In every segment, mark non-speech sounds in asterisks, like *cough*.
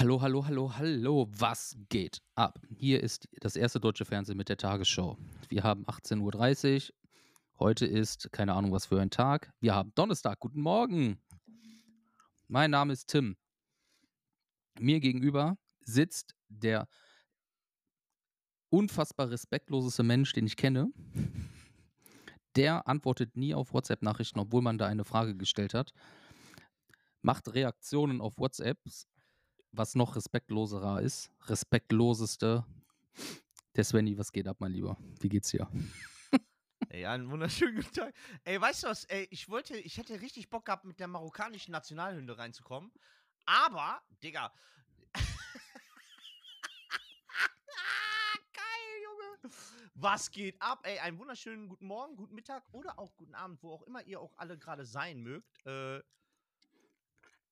Hallo, hallo, hallo, hallo, was geht ab? Hier ist das erste deutsche Fernsehen mit der Tagesschau. Wir haben 18.30 Uhr. Heute ist keine Ahnung, was für ein Tag. Wir haben Donnerstag. Guten Morgen. Mein Name ist Tim. Mir gegenüber sitzt der unfassbar respektloseste Mensch, den ich kenne. Der antwortet nie auf WhatsApp-Nachrichten, obwohl man da eine Frage gestellt hat. Macht Reaktionen auf WhatsApps, was noch respektloserer ist. Respektloseste. Der Svenny, was geht ab, mein Lieber? Wie geht's dir? Ey, einen wunderschönen guten Tag. Ey, weißt du was? Ey, ich wollte, ich hätte richtig Bock gehabt, mit der marokkanischen Nationalhymne reinzukommen. Aber, Digga. *laughs* Geil, Junge. Was geht ab? Ey, einen wunderschönen guten Morgen, guten Mittag oder auch guten Abend, wo auch immer ihr auch alle gerade sein mögt. Äh,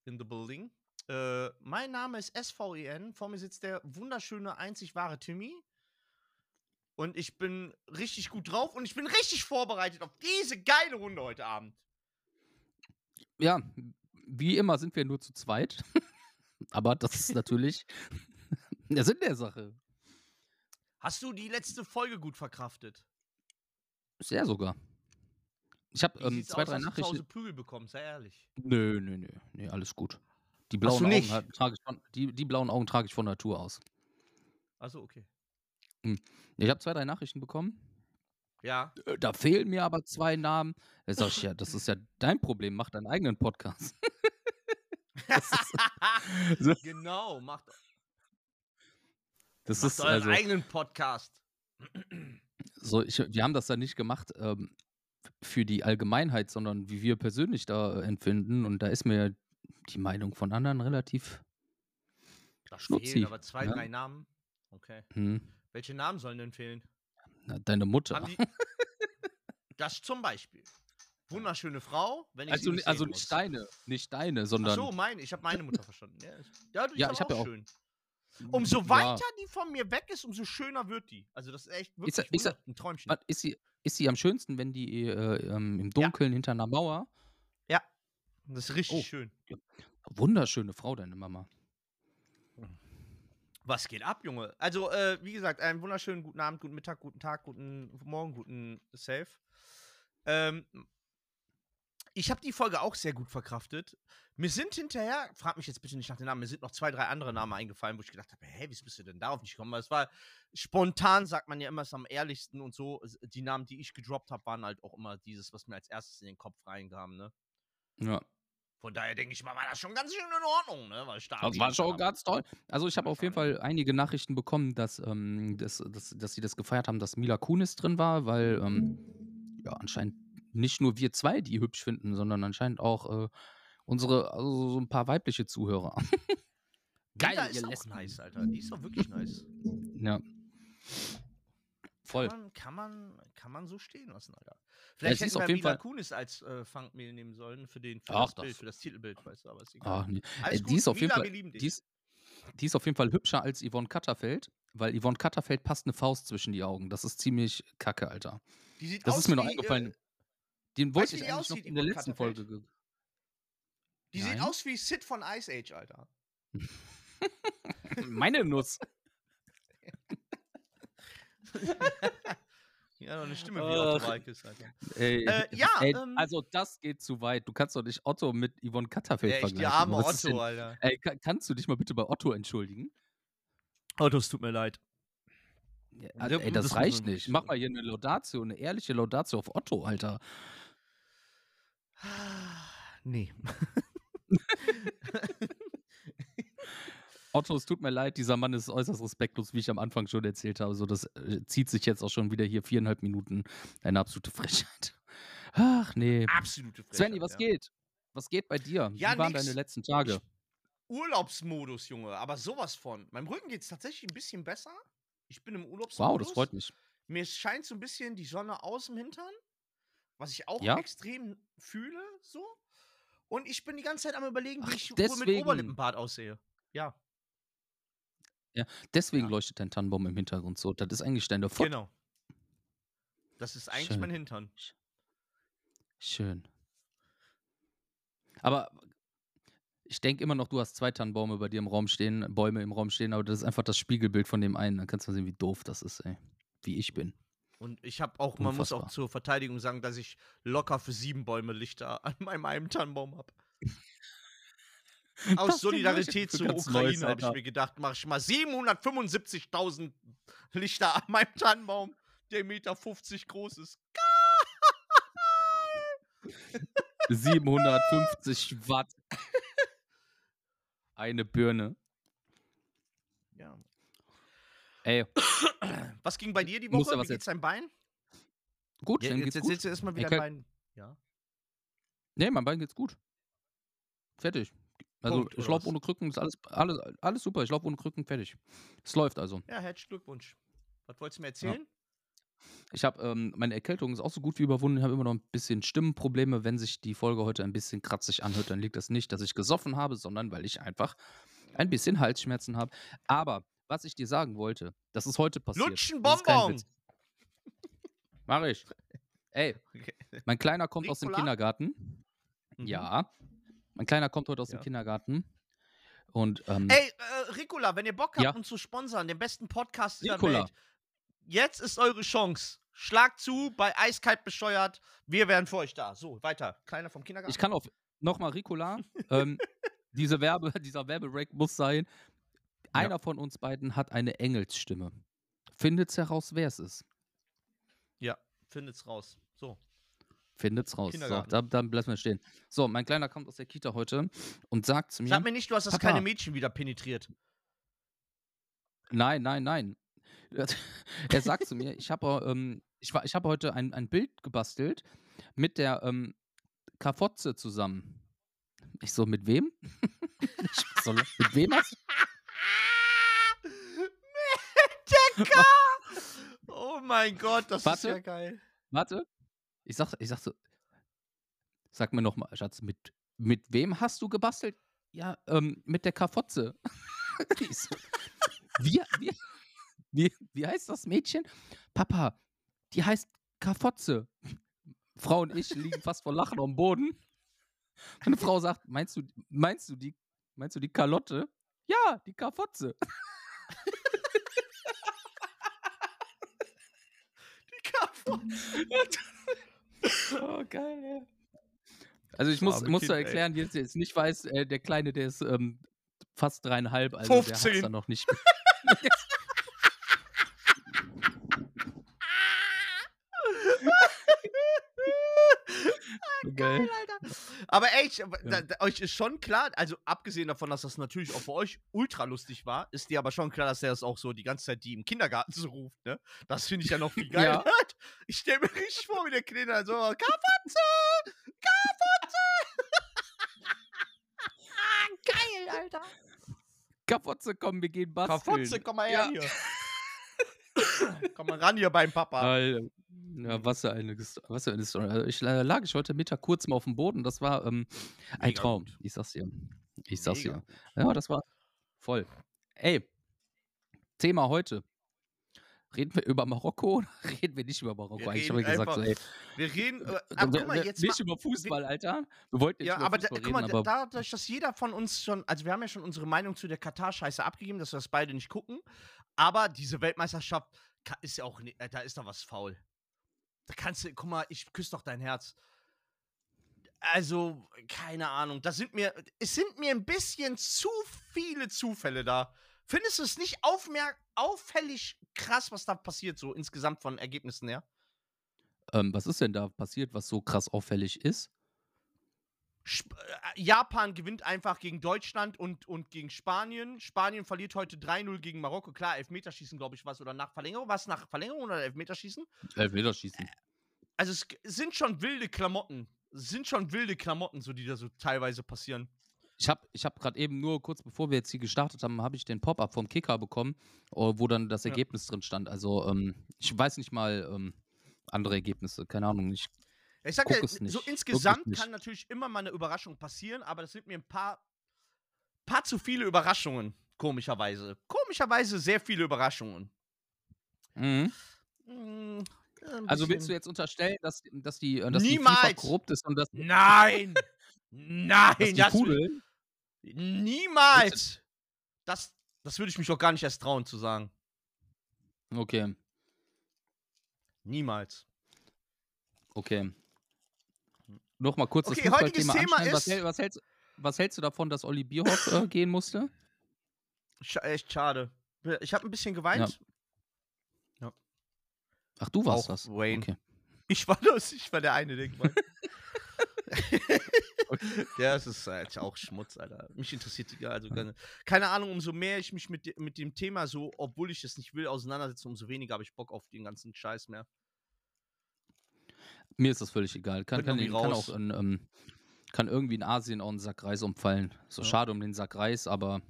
in the building. Äh, mein Name ist SVEN. Vor mir sitzt der wunderschöne, einzig wahre Timmy. Und ich bin richtig gut drauf und ich bin richtig vorbereitet auf diese geile Runde heute Abend. Ja, wie immer sind wir nur zu zweit. *laughs* Aber das ist natürlich *laughs* der Sinn der Sache. Hast du die letzte Folge gut verkraftet? Sehr sogar. Ich habe ähm, zwei, aus, drei dass du zu Hause Nachrichten. Prügel bekommst, sei ehrlich. Nö, nö, nö, nö, alles gut. Die blauen Augen nicht? hat- trage ich von, die, die blauen Augen trage ich von Natur aus. Also okay. Ich habe zwei, drei Nachrichten bekommen. Ja. Äh, Da fehlen mir aber zwei Namen. Da sag ich ja, das ist ja dein Problem. Mach deinen eigenen Podcast. *laughs* *laughs* So, genau, macht, das macht ist euren also eigenen Podcast. so. Ich, wir haben das ja nicht gemacht ähm, für die Allgemeinheit, sondern wie wir persönlich da empfinden. Und da ist mir die Meinung von anderen relativ. Da Schnutzi, fehlen aber zwei, ne? drei Namen. Okay. Hm, Welche Namen sollen denn fehlen? na, deine Mutter. Die. *laughs* das zum Beispiel. Wunderschöne Frau, wenn ich Also, nicht also nicht deine, nicht deine, Ach sondern. so, meine. Ich habe meine Mutter verstanden. Ja, ja, Ja, ich aber hab auch ja auch- schön. Umso Ja. weiter die von mir weg ist, umso schöner wird die. Also das ist echt wirklich Ist ist ein Träumchen. Ist, sie, ist sie am schönsten, wenn die äh, ähm, im Dunkeln hinter einer Mauer? Das ist richtig Oh. schön. Wunderschöne Frau, deine Mama. Was geht ab, Junge? Also, äh, wie gesagt, einen wunderschönen guten Abend, guten Mittag, guten Tag, guten Morgen, guten Safe. Ähm, ich habe die Folge auch sehr gut verkraftet. Mir sind hinterher, frag mich jetzt bitte nicht nach den Namen, mir sind noch zwei, drei andere Namen eingefallen, wo ich gedacht habe, hey, wie bist du denn darauf nicht gekommen? Weil es war spontan, sagt man ja immer, ist am ehrlichsten und so. Die Namen, die ich gedroppt habe, waren halt auch immer dieses, was mir als erstes in den Kopf reinkam, ne? Ja. Von daher denke ich mal, war das schon ganz schön in Ordnung, ne? Weil Das war schon ganz toll. Also ich habe auf jeden Fall einige Nachrichten bekommen, dass, ähm, dass, dass, dass sie das gefeiert haben, dass Mila Kunis drin war, weil ähm, ja anscheinend nicht nur wir zwei die hübsch finden, sondern anscheinend auch äh, unsere, also so ein paar weibliche Zuhörer. Geil, Geil, ist ihr auch nice, Alter. Die ist doch wirklich nice. Ja. Voll. Kann man, kann man, kann man so stehen lassen, Alter. Vielleicht ist hätten wir jeden Mila Fall- Kunis als äh, Fangmehl nehmen sollen für, den, für Ach, das Bild, das- für das Titelbild, weißt du, aber ist egal. Ah, nee. Alles Äh, gut, die ist auf jeden Mila, Fall, lieben dich. die ist, die ist auf jeden Fall hübscher als Yvonne Katterfeld, weil Yvonne Katterfeld passt eine Faust zwischen die Augen. Das ist ziemlich kacke, Alter. Die sieht Das aus ist mir noch wie, eingefallen. Äh, Den wollte ich eigentlich noch in der letzten Katterfeld? Folge. ge- die sieht Nein? aus wie Sid von Ice Age, Alter. *laughs* Meine Nuss. *laughs* Ja, doch eine Stimme wie. Otto Walkes, Alter. Ey, Äh, ja, ey, ähm, also das geht zu weit. Du kannst doch nicht Otto mit Yvonne Katterfeld Ja, vergleichen. die arme Otto, denn- Alter. Ey, ka- kannst du dich mal bitte bei Otto entschuldigen? Otto, es tut mir leid. Ja, Ja, ey, das das reicht nicht. wirklich Mach mal hier eine Laudatio, eine ehrliche Laudatio auf Otto, Alter. Nee. *laughs* *laughs* Otto, es tut mir leid, dieser Mann ist äußerst respektlos, wie ich am Anfang schon erzählt habe. So, das äh, zieht sich jetzt auch schon wieder hier viereinhalb Minuten. Eine absolute Frechheit. Ach nee. Absolute Frechheit. Svenny, was ja. geht? Was geht bei dir? Ja, wie waren nix. deine letzten Tage? Urlaubsmodus, Junge, aber sowas von. Meinem Rücken geht es tatsächlich ein bisschen besser. Ich bin im wow, Urlaubsmodus. das freut mich. Mir scheint so ein bisschen die Sonne aus dem Hintern, was ich auch Ja? extrem fühle, so. Und ich bin die ganze Zeit am überlegen, wie Ach, ich wohl mit deswegen. Oberlippenbart aussehe. Ja, Deswegen Ja. leuchtet dein Tannenbaum im Hintergrund so. Das ist eigentlich deine Fott. genau. Das ist eigentlich Schön. mein Hintern. Schön. Aber Ich denke immer noch, du hast zwei Tannenbäume bei dir im Raum stehen, Bäume im Raum stehen, aber das ist einfach das Spiegelbild von dem einen. Dann kannst du sehen, wie doof das ist, ey. Wie ich bin. Und ich habe auch, man muss auch zur Verteidigung sagen, dass ich locker für sieben Bäume Lichter an meinem einen Tannenbaum habe. *laughs* Aus Das Solidarität zur Ukraine habe ich mir gedacht, mache ich mal 775.000 Lichter an meinem Tannenbaum, der 1,50 Meter groß ist. 750 Watt. Eine Birne. Ja. Ey, Was ging bei dir die Woche? Wie geht's deinem Bein? gut, Ja, jetzt geht's erzählst gut. du erstmal, wie Ich dein kann- Bein. Ja. Nee, mein Bein geht's gut. Fertig. Also Punkt, laufe ohne Krücken, ist alles, alles, alles super. Ich laufe ohne Krücken, fertig. Es läuft also. Ja, herzlichen Glückwunsch. Was wolltest du mir erzählen? Ich habe, ähm, meine Erkältung ist auch so gut wie überwunden. Ich habe immer noch ein bisschen Stimmenprobleme. Wenn sich die Folge heute ein bisschen kratzig anhört, dann liegt das nicht, dass ich gesoffen habe, sondern weil ich einfach ein bisschen Halsschmerzen habe. Aber was ich dir sagen wollte, das ist heute passiert. Lutschen Bonbon! Mach ich. Ey, *laughs* Okay. mein Kleiner kommt aus dem Ricola? Kindergarten. Mhm. Ja. Mein Kleiner kommt heute aus Ja. dem Kindergarten. Und ähm, Ey, äh, Ricola, wenn ihr Bock habt, Ja. uns zu sponsern, den besten Podcast der Ricola. Welt, jetzt ist eure Chance. Schlag zu bei Eiskalt bescheuert. Wir wären für euch da. So, weiter. Kleiner vom Kindergarten. ich kann auf nochmal Ricola. ähm, diese Werbe, *laughs* dieser Werbebreak muss sein. Einer von uns beiden hat eine Engelsstimme. Findet's heraus, wer es ist. ja, findet's raus. So. Findet's raus. So, da, dann lassen wir stehen. So, mein Kleiner kommt aus der Kita heute und sagt zu mir: Sag mir nicht, du hast das Papa. kleine Mädchen wieder penetriert. Nein, nein, nein. *laughs* er sagt zu mir, ich habe ähm, ich war, ich habe heute ein, ein Bild gebastelt mit der ähm, Kafotze zusammen. Ich so, mit wem? *laughs* ich so, mit wem hast *laughs* Der K! Oh mein Gott, das ist Warte. ja geil. Warte. Ich sag, ich sag so, sag mir nochmal, Schatz, mit, mit wem hast du gebastelt? Ja, ähm, mit der Kafotze. *laughs* So, wie, wie, wie, wie heißt das Mädchen? Papa, die heißt Kafotze. Frau und ich liegen fast vor Lachen am Boden. Meine Frau sagt, meinst du, meinst du die, meinst du die Kalotte? Ja, die Kafotze. *laughs* Die K *laughs* *laughs* Oh, geil, ey. Also ich muss, muss Kind, da ey. erklären, jetzt, jetzt nicht weiß, äh, der Kleine, der ist ähm, fast dreieinhalb, also der hat's 15. dann noch nicht. *laughs* *laughs* Geil. Alter. Aber da, da, euch ist schon klar, also abgesehen davon, dass das natürlich auch für euch ultra lustig war, ist dir aber schon klar, dass er das auch so die ganze Zeit die im Kindergarten so ruft, ne? Das finde ich ja noch viel geiler. Ich stelle mir richtig vor, wie der Kleine so, Kaffotze! Kaffotze! *laughs* Geil, Alter! Kafotze, komm, wir gehen basteln. Kaffotze, komm mal her Ja. hier. *laughs* komm mal ran hier beim Papa. Alter. Ja, was für eine, was für eine Story. Also ich äh, lag ich heute Mittag kurz mal auf dem Boden. Das war ähm, ein Mega Traum. gut. Ich sag's dir. Ich sag's Mega. dir. Ja, das war voll. Ey, Thema heute. Reden wir über Marokko oder *laughs* reden wir nicht über Marokko? Wir habe ich reden gesagt, so, ey, Wir reden, äh, wir- aber guck mal, wir- jetzt nicht mal, über Fußball, Alter. Wir wollten nicht Ja, über aber da, Fußball guck mal, reden, da- aber dadurch, dass jeder von uns schon, also wir haben ja schon unsere Meinung zu der Katar-Scheiße abgegeben, dass wir das beide nicht gucken, aber diese Weltmeisterschaft ist ja auch, äh, da ist doch was faul. Da kannst du, guck mal, ich küsse doch dein Herz. Also, keine Ahnung, da sind mir, es sind mir ein bisschen zu viele Zufälle da. Findest du es nicht auffällig krass, was da passiert, so insgesamt von Ergebnissen her? ähm, was ist denn da passiert, was so krass auffällig ist? Sp äh, Japan gewinnt einfach gegen Deutschland und, und gegen Spanien. Spanien verliert heute 3-0 gegen Marokko. Klar, Elfmeterschießen, glaube ich, was. Oder nach Verlängerung. Was nach Verlängerung oder Elfmeterschießen? Elfmeterschießen. Also es sind schon wilde Klamotten. Es sind schon wilde Klamotten, so die da so teilweise passieren. Ich habe ich hab gerade eben nur kurz bevor wir jetzt hier gestartet haben, habe ich den Pop-up vom Kicker bekommen, äh, wo dann das Ja. Ergebnis drin stand. Also ähm, ich weiß nicht mal ähm, andere Ergebnisse, keine Ahnung. Ich, Ich sag ja, es so nicht. Es insgesamt kann natürlich immer mal eine Überraschung passieren, aber das sind mir ein paar, paar zu viele Überraschungen, komischerweise. Komischerweise sehr viele Überraschungen. mhm. Hm, ein Also willst du jetzt unterstellen, dass, dass, die, äh, dass die FIFA korrupt ist und dass, Nein! *laughs* Nein! dass die das Niemals! Das, das würde ich mich doch gar nicht erst trauen zu sagen. Okay, Niemals. okay. Nochmal kurz Okay, das Fußballthema Thema. Was, ist- hält- was, hältst, was hältst du davon, dass Olli Bierhoff äh, gehen musste? Sch echt schade. Ich habe ein bisschen geweint. Ach, du warst Auch das. Wayne. Okay. Ich war das, ich war der eine, der geweint *laughs* Ja, es ist halt auch Schmutz, Alter. Mich interessiert die also keine, keine Ahnung, umso mehr ich mich mit, mit dem Thema so, obwohl ich es nicht will, auseinandersetze, umso weniger habe ich Bock auf den ganzen Scheiß mehr. Mir ist das völlig egal. Kann, kann, irgendwie kann auch in, ähm, kann irgendwie in Asien auch ein Sack Reis umfallen. So Ja. schade um den Sack Reis, aber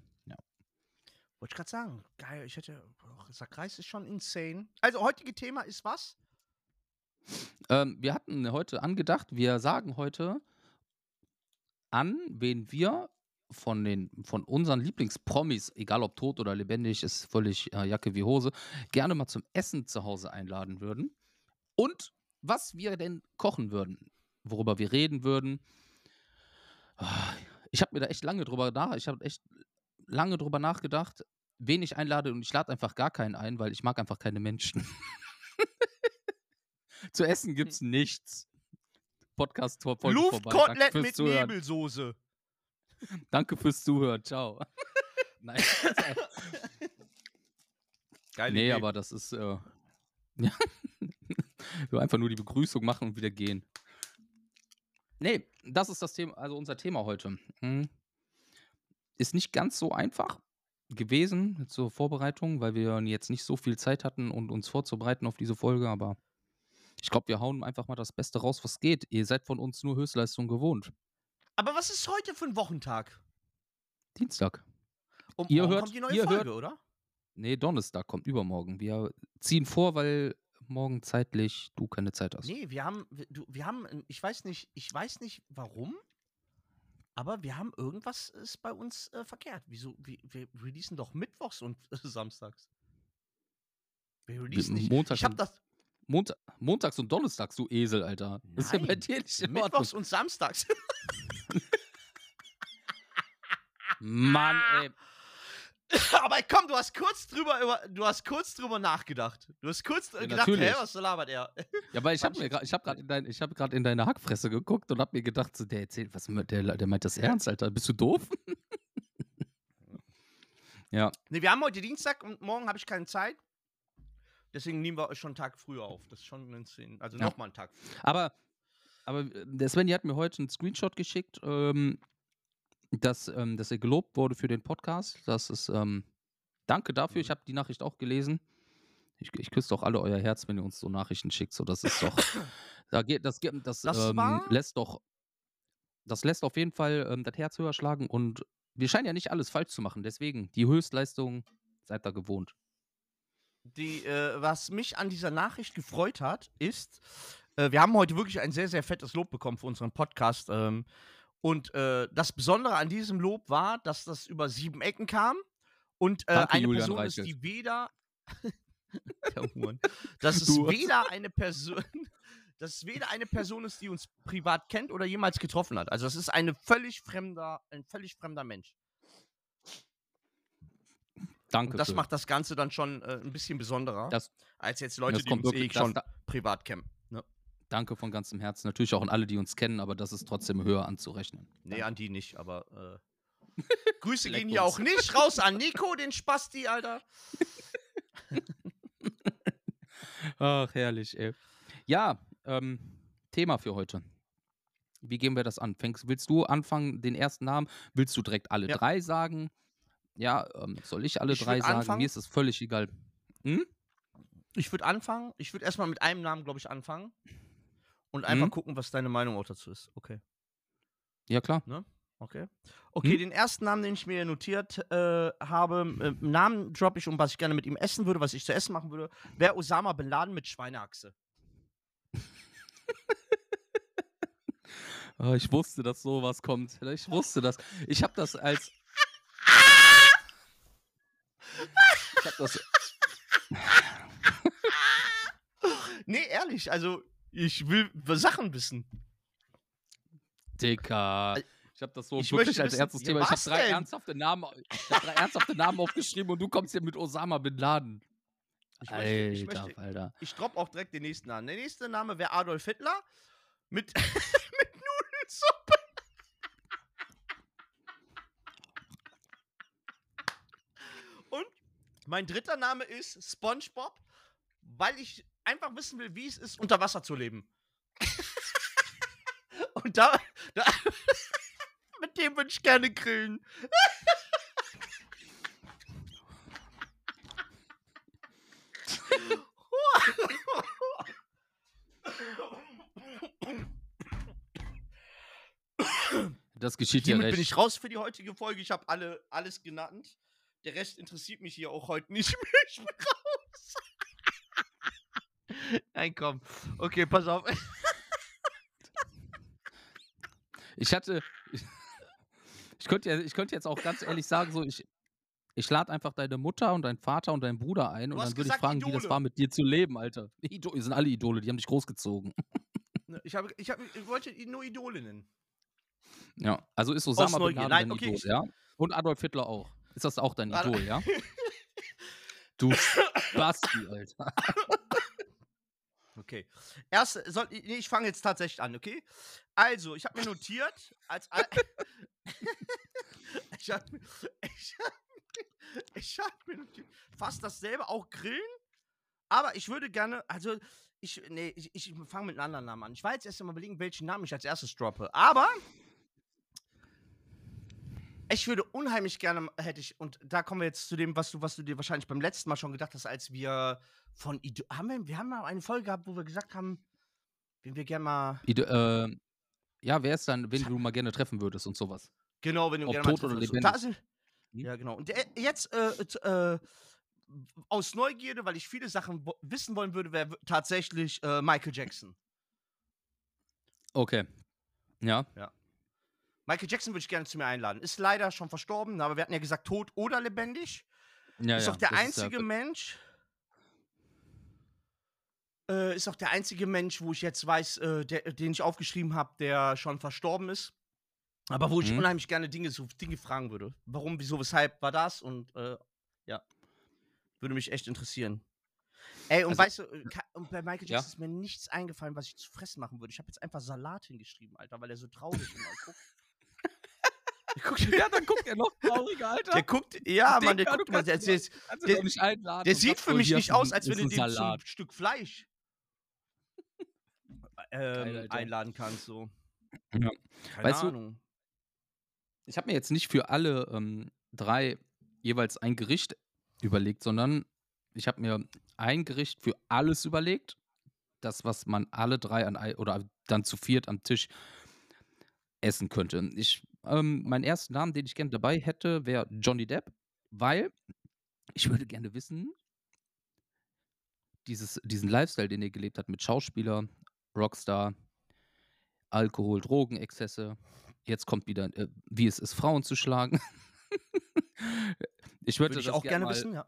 Wollte ich gerade sagen, geil, ich hätte, boah, Sackreis ist schon insane. Also, heutige Thema ist was? ähm, wir hatten heute angedacht, wir sagen heute an, wen wir von den von unseren Lieblingspromis, egal ob tot oder lebendig, ist völlig äh, Jacke wie Hose, gerne mal zum Essen zu Hause einladen würden und was wir denn kochen würden, worüber wir reden würden. Ah, Ich habe mir da echt lange drüber nach, ich habe echt lange drüber nachgedacht, wen ich einlade und ich lade einfach gar keinen ein, weil ich mag einfach keine Menschen. *laughs* Zu essen gibt's nichts. Podcast vor vorbei. Danke Luftkotelett mit Zuhören. Nebelsoße. Danke fürs Zuhören. Ciao. *laughs* Nein. Geil. nee, aber das ist äh, *laughs* ja. so einfach nur die Begrüßung machen und wieder gehen. Nee, das ist das Thema, also unser Thema heute. Hm. Ist nicht ganz so einfach gewesen zur Vorbereitung, weil wir jetzt nicht so viel Zeit hatten und uns vorzubereiten auf diese Folge, aber ich glaube, wir hauen einfach mal das Beste raus, was geht. Ihr seid von uns nur Höchstleistung gewohnt. Aber was ist heute für ein Wochentag? Dienstag. Um, Ihr hört- kommt die neue ihr Folge, oder? Nee, Donnerstag kommt übermorgen. Wir ziehen vor, weil morgen zeitlich du keine Zeit hast. Nee, wir haben, du, wir haben, ein- ich weiß nicht, ich weiß nicht warum, aber wir haben irgendwas ist bei uns äh, verkehrt. Wieso? Wir, wir releasen doch mittwochs und äh, *laughs* samstags. Wir releasen nicht. Montags Ich habe und- das Mont montags und Donnerstags, du Esel, Alter. Das ist ja bei Nein, dir nicht in mittwochs und samstags. Mann, *laughs* ey. aber komm, du hast kurz drüber, über, du hast kurz drüber nachgedacht. Du hast kurz Ja, gedacht, natürlich. hä, was labert er? *laughs* Ja, weil ich habe mir ich habe gerade in, dein, ich hab grad in deine Hackfresse geguckt und habe mir gedacht, so, der erzählt, was der, der meint das ernst, Alter. Bist du doof? *laughs* ja, Nee, wir haben heute Dienstag und morgen habe ich keine Zeit. Deswegen nehmen wir euch schon einen Tag früher auf. Das ist schon ein Szenen. Also Ja. nochmal einen Tag früher. aber, aber äh, der Svenny hat mir heute einen Screenshot geschickt, ähm, dass, ähm, dass er gelobt wurde für den Podcast. Das ist, ähm, danke dafür. Ich habe die Nachricht auch gelesen. Ich, ich küsse doch alle euer Herz, wenn ihr uns so Nachrichten schickt. So, das ist doch, *coughs* da geht, das, das, Das ähm, lässt doch, das lässt auf jeden Fall ähm, das Herz höher schlagen und wir scheinen ja nicht alles falsch zu machen. Deswegen, die Höchstleistung seid da gewohnt. Die, äh, was mich an dieser Nachricht gefreut hat, ist, äh, wir haben heute wirklich ein sehr, sehr fettes Lob bekommen für unseren Podcast. Ähm, und äh, das Besondere an diesem Lob war, dass das über sieben Ecken kam und äh, Danke, eine Julian Person ist, Reichelt. die weder. *laughs* Du hast- weder eine Person. *laughs* Dass es weder eine Person ist, die uns privat kennt oder jemals getroffen hat. Also es ist eine völlig fremder, ein völlig fremder Mensch. Danke. Und das für- macht das Ganze dann schon äh, ein bisschen besonderer, Das- als jetzt Leute, die uns wirklich- eh schon das- privat kennen. Ne? Danke von ganzem Herzen. Natürlich auch an alle, die uns kennen, aber das ist trotzdem höher anzurechnen. Nee, an die nicht, aber äh, *laughs* Grüße gehen hier auch nicht raus an Nico, den Spasti, Alter. *laughs* Ach, herrlich, ey. Ja, ähm, Thema für heute. Wie gehen wir das an? Fängst, willst du anfangen, den ersten Namen? Willst du direkt alle Ja. drei sagen? Ja, ähm, soll ich alle Ich drei sagen? anfangen. Mir ist es völlig egal. Hm? Ich würde anfangen, ich würde erstmal mit einem Namen, glaube ich, anfangen. Und einfach Mhm. gucken, was deine Meinung auch dazu ist. Okay. Ja, klar. Okay. Okay, Hm? den ersten Namen, den ich mir notiert äh, habe, äh, Namen droppe ich um, was ich gerne mit ihm essen würde, was ich zu essen machen würde, wäre Osama Bin Laden mit Schweineachse. Oh, *laughs* ich wusste, dass sowas kommt. Ich wusste das. Ich habe das als. Ich habe das. Nee, ehrlich, also ich will Sachen wissen. Dicker. Ich habe das so Ich wirklich als ja, Thema. Ich habe drei denn? ernsthafte Namen, ich hab drei ernsthafte Namen aufgeschrieben und du kommst hier mit Osama Bin Laden. Ich möchte, ich, Alter, möchte, Alter. ich droppe auch direkt den nächsten Namen. Der nächste Name wäre Adolf Hitler mit, *laughs* mit Nudelsuppe. Und mein dritter Name ist SpongeBob, weil ich einfach wissen will, wie es ist, unter Wasser zu leben. *laughs* Und da, da *laughs* mit dem würde ich gerne grillen. Das geschieht Hiermit recht. bin ich raus für die heutige Folge. Ich habe alle, alles genannt. Der Rest interessiert mich hier auch heute nicht mehr. *laughs* Ich bin raus. Nein, komm. Okay, pass auf. Ich hatte. Ich könnte, ja- ich könnte jetzt auch ganz ehrlich sagen, so, ich, ich lade einfach deine Mutter und deinen Vater und deinen Bruder ein und hast dann würde ich fragen, wie das Idole. war, mit dir zu leben, Alter. Ido sind alle Idole, die haben dich großgezogen. Ich, habe, ich, habe, ich wollte ihn nur Idole nennen. Ja, also ist Osama Bin. Laden Nein, okay, Idol, ich- ja? Und Adolf Hitler auch. Ist das auch dein. Idol, ja? *laughs* Du Basti, Alter. Okay. Erst, soll, nee, ich fange jetzt tatsächlich an, okay? Also, ich habe mir notiert, als. al- *laughs* ich habe mir, ich hab, ich hab mir notiert, fast dasselbe, auch Grillen. Aber ich würde gerne, also, ich, nee, ich, ich fange mit einem anderen Namen an. Ich war jetzt erst mal überlegen, welchen Namen ich als erstes droppe. Aber. Ich würde unheimlich gerne, hätte ich, und da kommen wir jetzt zu dem, was du, was du dir wahrscheinlich beim letzten Mal schon gedacht hast, als wir von Idol. Haben wir, wir haben mal eine Folge gehabt, wo wir gesagt haben, wen wir gerne mal. Ido, äh, ja, wer ist dann, wen du mal gerne treffen würdest und sowas? Genau, wenn du Ob gerne mal tot oder treffen würdest. Und da lebendig. sind, Hm? Ja, genau. Und der, jetzt äh, äh, aus Neugierde, weil ich viele Sachen wissen wollen würde, wäre tatsächlich äh, Michael Jackson. Okay. Ja. Michael Jackson würde ich gerne zu mir einladen. Ist leider schon verstorben, aber wir hatten ja gesagt, tot oder lebendig. ja ist ja, doch der einzige ja, Mensch. Äh, ist auch der einzige Mensch, wo ich jetzt weiß, äh, der, den ich aufgeschrieben habe, der schon verstorben ist. Aber wo ich Mhm. unheimlich gerne Dinge, so Dinge fragen würde. Warum, wieso, weshalb war das? Und äh, ja. Würde mich echt interessieren. Ey, und Also- weißt du, äh, ka- und bei Michael Ja. Jackson ist mir nichts eingefallen, was ich zu fressen machen würde. Ich habe jetzt einfach Salat hingeschrieben, Alter, weil er so traurig immer guckt. *laughs* Guckt, ja, dann guckt er noch trauriger, Alter. der guckt, ja, Mann, der du guckt immer, der, der, du der- doch nicht einladen der sieht für so, mich nicht aus, als wenn du ein den zum. Stück Fleisch *laughs* ähm, Alter. einladen kannst. So. Ja. Keine Weißt du, Ahnung. Ich habe mir jetzt nicht für alle ähm, drei jeweils ein Gericht überlegt, sondern ich habe mir ein Gericht für alles überlegt. Das, was man alle drei an oder dann zu viert am Tisch essen könnte. Ich, ähm, meinen ersten Namen, den ich gerne dabei hätte, wäre Johnny Depp, weil ich würde gerne wissen, dieses, diesen Lifestyle, den er gelebt hat mit Schauspieler, Rockstar, Alkohol, Drogenexzesse. Jetzt kommt wieder, äh, wie es ist, Frauen zu schlagen. *laughs* ich würde Würde ich das auch gern gerne mal, wissen, ja.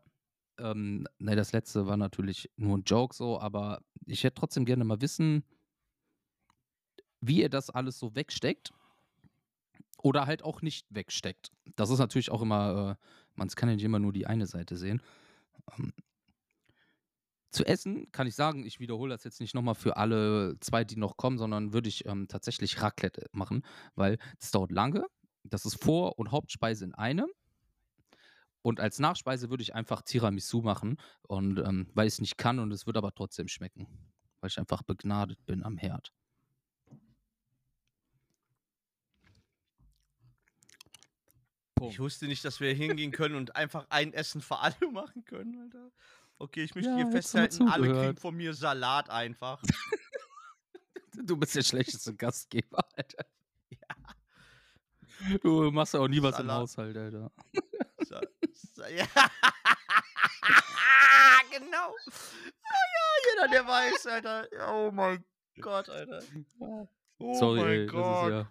ähm, ne, das letzte war natürlich nur ein Joke so, aber ich hätte trotzdem gerne mal wissen, wie ihr das alles so wegsteckt oder halt auch nicht wegsteckt. Das ist natürlich auch immer, äh, man kann ja nicht immer nur die eine Seite sehen. Ähm, zu essen kann ich sagen, ich wiederhole das jetzt nicht nochmal für alle zwei, die noch kommen, sondern würde ich ähm, tatsächlich Raclette machen, weil das dauert lange. Das ist Vor- und Hauptspeise in einem. Und als Nachspeise würde ich einfach Tiramisu machen, und, ähm, weil ich es nicht kann und es wird aber trotzdem schmecken. Weil ich einfach begnadet bin am Herd. Ich wusste nicht, dass wir hingehen können und einfach ein Essen für alle *laughs* machen können, Alter. Okay, ich möchte Ja, hier festhalten, alle kriegen von mir Salat einfach. *laughs* Du bist der schlechteste Gastgeber, Alter. Du machst ja auch nie was im. Haushalt, Alter. Sa sa ja. *laughs* genau. Ah, ja, jeder, der weiß, Alter. Oh mein Gott, Alter. Oh Sorry, mein ey, Gott.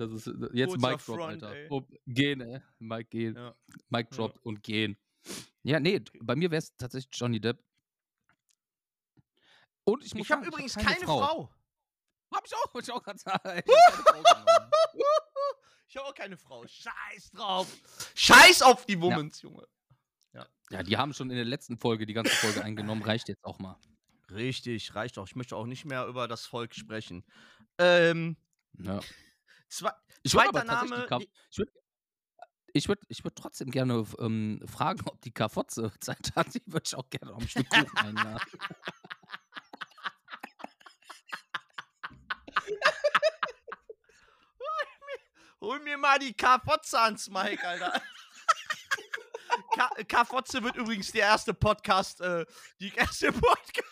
Das ist ja. Ja. Äh, jetzt Kurzer Mic Drop, Front, Alter. Oh, gehen, ey. Mic gehen. Ja. Mic Ja. Drop und gehen. Ja, nee, bei mir wäre es tatsächlich Johnny Depp. Und ich muss Ich habe übrigens hab keine, Frau. Hab ich auch, wollte ich auch gerade sagen. *laughs* Ich hab keine Frau genommen. *laughs* auch keine Frau. Scheiß drauf. Scheiß auf die Womans, Junge. Ja, die haben schon in der letzten Folge die ganze Folge eingenommen. Reicht jetzt auch mal. Richtig, reicht doch. Ich möchte auch nicht mehr über das Volk sprechen. Ähm, Ja. Zwei, Ich zweiter Name. Ich würde ich würd, ich würd trotzdem gerne ähm, fragen, ob die Kafotze Zeit hat. Die würde ich auch gerne auf ein Stück Kuchen einladen. *laughs* Hol mir mal die K-Fotze ans Mike, Alter. Ka- K-Fotze wird übrigens der erste Podcast, äh, die erste Podcast.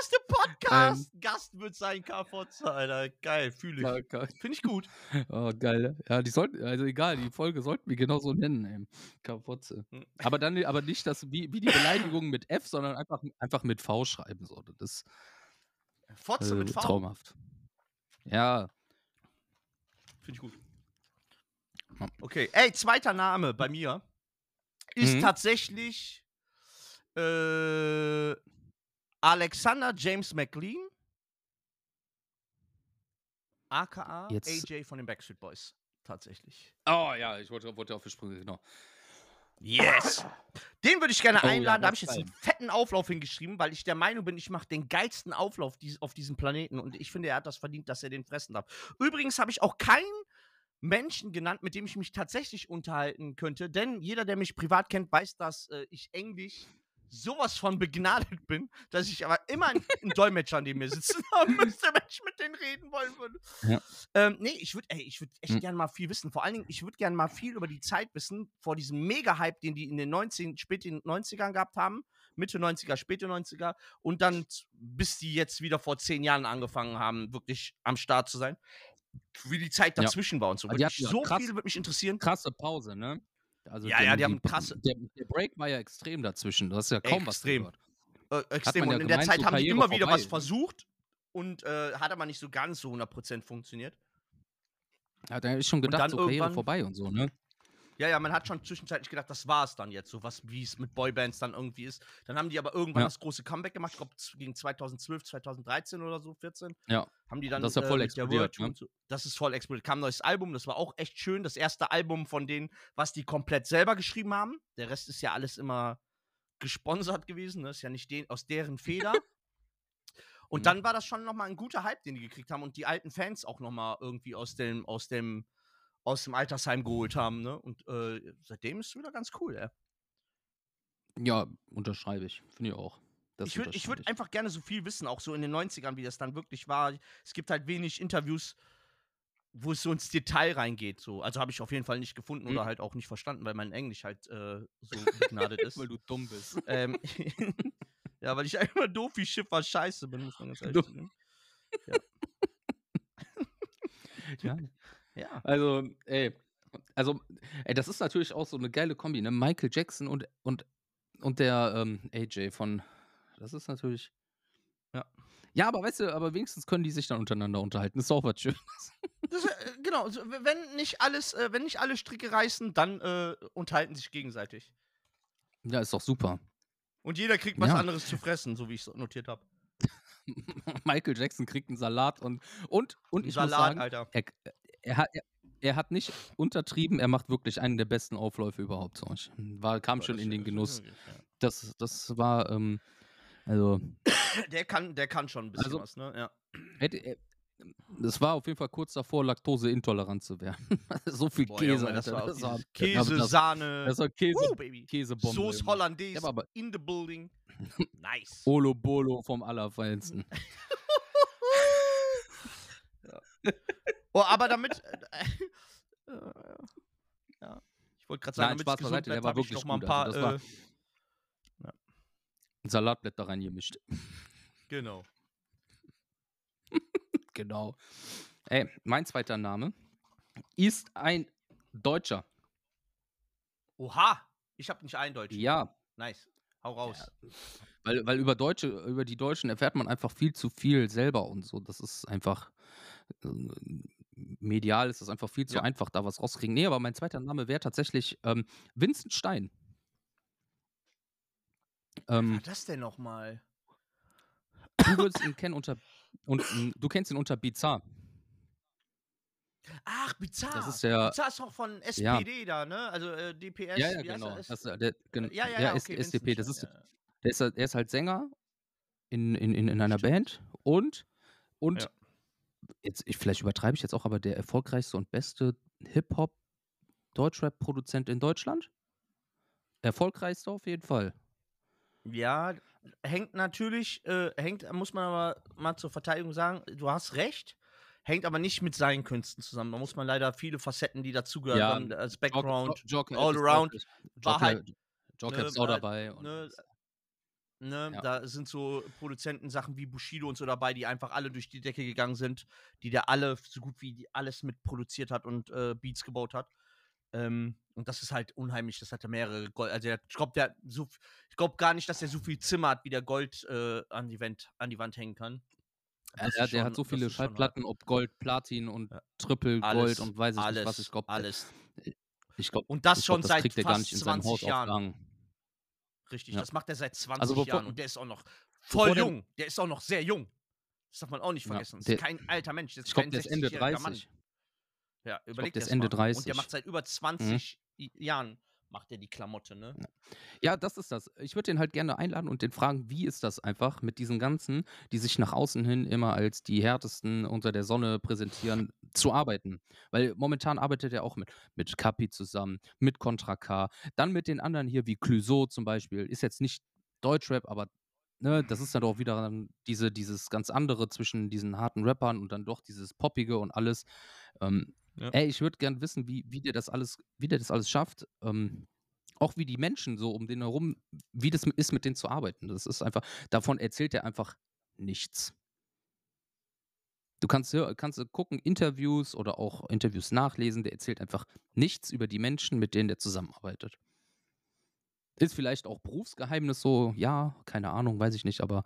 Erste Podcast-Gast wird sein K-Fotze, Alter. Geil, fühle ich. Finde ich gut. *laughs* Oh, geil. Ja, die sollten, also egal, die Folge sollten wir genauso nennen, ey. Kafotze. Hm. Aber dann, aber nicht das, wie, wie die Beleidigung mit F, sondern einfach, einfach mit V schreiben. So. Das ist Fotze äh, mit V. traumhaft. Ja, Finde ich gut. Okay, ey, zweiter Name bei mir ist Mhm. tatsächlich äh, Alexander James McLean, aka Jetzt- AJ von den Backstreet Boys. Tatsächlich. Oh ja, ich wollte, wollte auf die Sprünge, genau. Yes! Den würde ich gerne Oh ja, einladen. da habe ich jetzt einen fetten Auflauf hingeschrieben, weil ich der Meinung bin, ich mache den geilsten Auflauf auf diesem Planeten und ich finde, er hat das verdient, dass er den fressen darf. Übrigens habe ich auch keinen Menschen genannt, mit dem ich mich tatsächlich unterhalten könnte, denn jeder, der mich privat kennt, weiß, dass äh, ich Englisch sowas von begnadet bin, dass ich aber immer einen, *laughs* einen Dolmetscher neben mir sitzen *laughs* haben müsste, wenn ich mit denen reden wollen würde. Ja. Ähm, nee, ich würde ich würd echt Hm. gerne mal viel wissen. Vor allen Dingen, ich würde gerne mal viel über die Zeit wissen, vor diesem Mega-Hype, den die in den 19, späten 90ern gehabt haben. Mitte 90er, späte 90er. Und dann, bis die jetzt wieder vor zehn Jahren angefangen haben, wirklich am Start zu sein. Wie die Zeit Ja. dazwischen war und so. Ja so viel würde mich interessieren. Krasse Pause, ne? Also Ja, ja, die haben krasse- Der, der Break war ja extrem dazwischen. Du hast ja kaum Extrem. was gehört. Äh, extrem. man ja und in der Zeit so haben die immer wieder vorbei, was ne? versucht und äh, hat aber nicht so ganz so 100% funktioniert. Ja, da ist schon gedacht, so Karriere vorbei und so, ne? Ja, ja, man hat schon zwischenzeitlich gedacht, das war es dann jetzt, so was, wie es mit Boybands dann irgendwie ist. Dann haben die aber irgendwann Ja. das große Comeback gemacht, ich glaube gegen 2012, 2013 oder so, 14. Ja. Haben die dann Das ist ja voll mit der explodiert, ne? so. Das ist voll explodiert. Kam ein neues Album, das war auch echt schön. Das erste Album von denen, was die komplett selber geschrieben haben. Der Rest ist ja alles immer gesponsert gewesen, ne? Ist ja nicht den, aus deren Feder. *laughs* Und Mhm. dann war das schon nochmal ein guter Hype, den die gekriegt haben und die alten Fans auch nochmal irgendwie aus dem, aus dem, aus dem Altersheim geholt haben, ne? Und äh, seitdem ist es wieder ganz cool, ey. Ja, unterschreibe ich. Finde ich auch. Das ich würde würd einfach gerne so viel wissen, auch so in den 90ern, wie das dann wirklich war. Es gibt halt wenig Interviews, wo es so ins Detail reingeht. So. Also habe ich auf jeden Fall nicht gefunden Mhm. oder halt auch nicht verstanden, weil mein Englisch halt äh, so *laughs* begnadet ist. Weil du dumm bist. ähm, *laughs* ja, weil ich einfach doof wie Schiffer scheiße bin, muss man ganz ehrlich sagen. ja. *laughs* Ja. Also, ey, also, ey, das ist natürlich auch so eine geile Kombi, ne? Michael Jackson und, und, und der ähm, AJ von. Das ist natürlich. Ja. Ja, aber weißt du, aber wenigstens können die sich dann untereinander unterhalten. Das ist auch was Schönes. Das, äh, genau, wenn nicht alles, äh, wenn nicht alle Stricke reißen, dann äh, unterhalten sich gegenseitig. Ja, ist doch super. Und jeder kriegt was Ja. anderes zu fressen, so wie ich es notiert habe. *laughs* Michael Jackson kriegt einen Salat und und und ich muss Salat, sagen, Alter. er, er hat er, er hat nicht untertrieben, er macht wirklich einen der besten Aufläufe überhaupt. So. Ich war, kam schon Das- in den Genuss. ja. Das, das war, ähm, also, Der kann, der kann schon ein bisschen Also- was, ne? Ja. hätte, das war auf jeden Fall kurz davor, laktoseintolerant zu werden. *laughs* so viel Boah, Käse, Junge, das war das war, Käse, das, Sahne. das war Käse, Woo, Baby. Käsebombe. Soße. Hollandaise Ja, aber- in the building. *laughs* Nice. Olo Bolo vom Allerfeinsten. *laughs* Oh, aber damit. Äh, *laughs* äh, ja. Ich wollte gerade sagen, Nein, damit Spaß beiseite, der war wirklich noch mal ein gut, paar. also das war- äh, Salatblätter reingemischt. genau. *laughs* Genau. Ey, mein zweiter Name ist ein Deutscher. Oha. Ich habe nicht eindeutig. Ja, Nice. Hau raus. weil, weil über Deutsche, über die Deutschen erfährt man einfach viel zu viel selber und so. Das ist einfach äh, medial ist das einfach viel zu Ja. einfach, da was rauskriegen. Nee, aber mein zweiter Name wäre tatsächlich ähm, Vincent Stein. Ähm, war das denn nochmal? du würdest ihn kennen unter *coughs* und ähm, du kennst ihn unter Bizarre. Ach, Bizarre. Das ist der. Bizarre ist auch von Ja. SPD da, ne? Also äh, DPS. Ja, ja, genau. er? Das, der, Äh, ja, ja, ja, ja, S- okay, SDP. Das ist, ja, ja. der ist, halt- er ist halt Sänger in, in, in, in einer Stimmt. Band und, und Ja. Jetzt, ich, vielleicht übertreibe ich jetzt auch, aber der erfolgreichste und beste Hip-Hop-Deutschrap-Produzent in Deutschland? Erfolgreichste auf jeden Fall. Ja, hängt natürlich, äh, hängt, muss man aber mal zur Verteidigung sagen, du hast recht, hängt aber nicht mit seinen Künsten zusammen. Da muss man leider viele Facetten, die dazugehören, Ja, dann als Background, Joker all around, war halt, Joker ne, ist auch dabei. Ne, ne, Ja. da sind so Produzentensachen wie Bushido und so dabei, die einfach alle durch die Decke gegangen sind, die der alle so gut wie alles mit produziert hat und äh, Beats gebaut hat. Ähm, und das ist halt unheimlich, das hat er mehrere Gold. Also der, ich glaube, der so, ich glaube gar nicht, dass er so viel Zimmer hat, wie der Gold äh, an, die Wand, an die Wand hängen kann. Ja, Das der, ist der schon- hat so viele schon. Schallplatten, ob Gold, Platin und Ja. Triple Alles, Gold und weiß ich alles, nicht was. Ich glaube, alles. ich glaub, Und das ich glaub, schon das seit fast nicht in seinem 20 Haus Jahren. Richtig, Ja. das macht er seit 20 Also Jahren und der ist auch noch voll jung. Der ist auch noch sehr jung. Das darf man auch nicht Ja, vergessen. Das der- ist kein alter Mensch. Das ist Ich glaube, kein der ist Ende 60-jähriger Mann. 30. Ja, überleg der ist das Ende mal. Und 30. der macht seit über 20 I- Jahren macht er die Klamotte, ne? Ja, das ist das. Ich würde den halt gerne einladen und den fragen, wie ist das einfach mit diesen ganzen, die sich nach außen hin immer als die härtesten unter der Sonne präsentieren, zu arbeiten. Weil momentan arbeitet er auch mit, mit Kapi zusammen, mit Contra K, dann mit den anderen hier wie Clouseau zum Beispiel. Ist jetzt nicht Deutschrap, aber ne, das ist dann doch wieder diese, dieses ganz andere zwischen diesen harten Rappern und dann doch dieses Poppige und alles. Ähm, Ja. Ey, ich würde gern wissen, wie, wie der das alles, wie der das alles schafft. Ähm, auch wie die Menschen so um den herum, wie das ist, mit denen zu arbeiten. Das ist einfach, davon erzählt er einfach nichts. Du kannst, kannst du gucken, Interviews oder auch Interviews nachlesen, der erzählt einfach nichts über die Menschen, mit denen der zusammenarbeitet. Ist vielleicht auch Berufsgeheimnis so, ja, keine Ahnung, weiß ich nicht, aber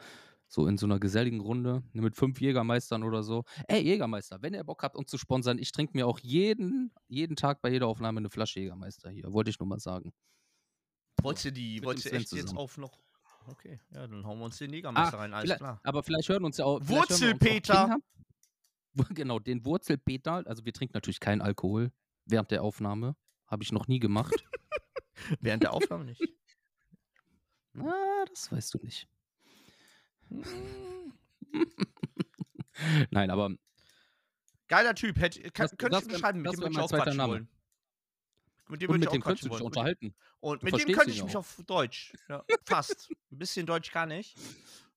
so in so einer geselligen Runde ne, mit fünf Jägermeistern oder so. Ey, Jägermeister, wenn ihr Bock habt, uns zu sponsern, ich trinke mir auch jeden, jeden Tag bei jeder Aufnahme eine Flasche Jägermeister hier, wollte ich nur mal sagen. Wolltest du die, dem du echt jetzt auf noch. Okay, ja, dann hauen wir uns den Negermeister rein, alles klar. Aber vielleicht hören uns ja auch. Wurzelpeter. *laughs* Genau, den Wurzelpeter. Also wir trinken natürlich keinen Alkohol während der Aufnahme. Habe ich noch nie gemacht. *laughs* Während der Aufnahme nicht. *laughs* ah, das weißt du nicht. *laughs* Nein, aber Geiler Typ, hätte, kann, Das- könnte das ich wär- beschreiben, mit dem würde ich auch quatschen Name. wollen. Mit dem und ich mit auch dem könntest du dich unterhalten. Und Du mit dem könnte ich mich auch. auf Deutsch. Ja, fast. Ein bisschen Deutsch gar nicht.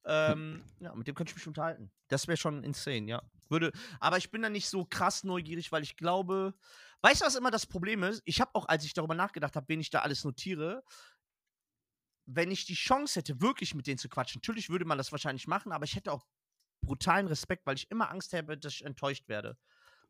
Ähm, ja, mit dem könnte ich mich unterhalten. Das wäre schon insane, ja. Würde, aber ich bin da nicht so krass neugierig, weil ich glaube, weißt du, was immer das Problem ist? Ich habe auch, als ich darüber nachgedacht habe, wen ich da alles notiere, wenn ich die Chance hätte, wirklich mit denen zu quatschen, natürlich würde man das wahrscheinlich machen, aber ich hätte auch brutalen Respekt, weil ich immer Angst habe, dass ich enttäuscht werde.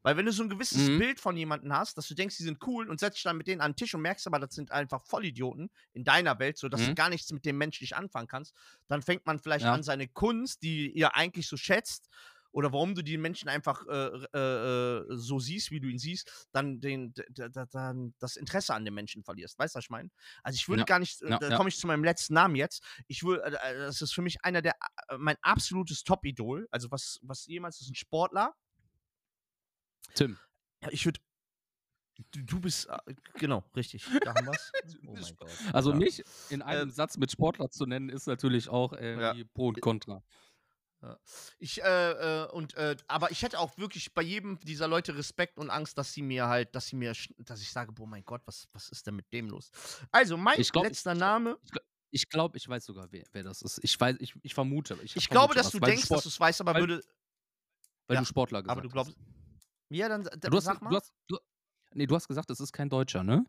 Weil wenn du so ein gewisses Mhm. Bild von jemandem hast, dass du denkst, die sind cool und setzt dich dann mit denen an den Tisch und merkst aber, das sind einfach Vollidioten in deiner Welt, sodass du Mhm. gar nichts mit dem menschlich anfangen kannst, dann fängt man vielleicht Ja. an, seine Kunst, die ihr eigentlich so schätzt, oder warum du die Menschen einfach äh, äh, äh, so siehst, wie du ihn siehst, dann, den, dann das Interesse an dem Menschen verlierst. Weißt du, was ich meine? Also ich würde Ja. gar nicht, äh, Ja, da komme ich zu meinem letzten Namen jetzt. Ich würde, äh, das ist für mich einer der, mein absolutes Top-Idol. Also was, was jemals ist ein Sportler. Tim. Ich würde. Du, du bist. Genau, richtig. Da haben wir's. *laughs* Oh mein Gott. Also ja. mich in einem Satz mit Sportler zu nennen, ist natürlich auch äh, Ja. Pro und Contra. Ich, äh, äh, und, äh, aber ich hätte auch wirklich bei jedem dieser Leute Respekt und Angst, dass sie mir halt, dass sie mir, dass ich sage, boah, mein Gott, was, was ist denn mit dem los? Also, mein Ich glaub, ich- letzter Name. Ich glaube, ich weiß sogar, wer, wer das ist. Ich weiß, ich, ich vermute. Ich, Ich glaube, vermute dass was, du denkst, Sport, dass du es weißt, aber weil- würde. weil ja, du Sportler gesagt Aber du glaubst. hast. Ja, dann, dann Du hast, sag mal. du hast, du, nee, du hast gesagt, es ist kein Deutscher, ne?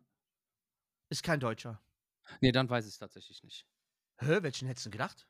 ist kein Deutscher. Nee, dann weiß ich es tatsächlich nicht. Hä, welchen hättest du gedacht?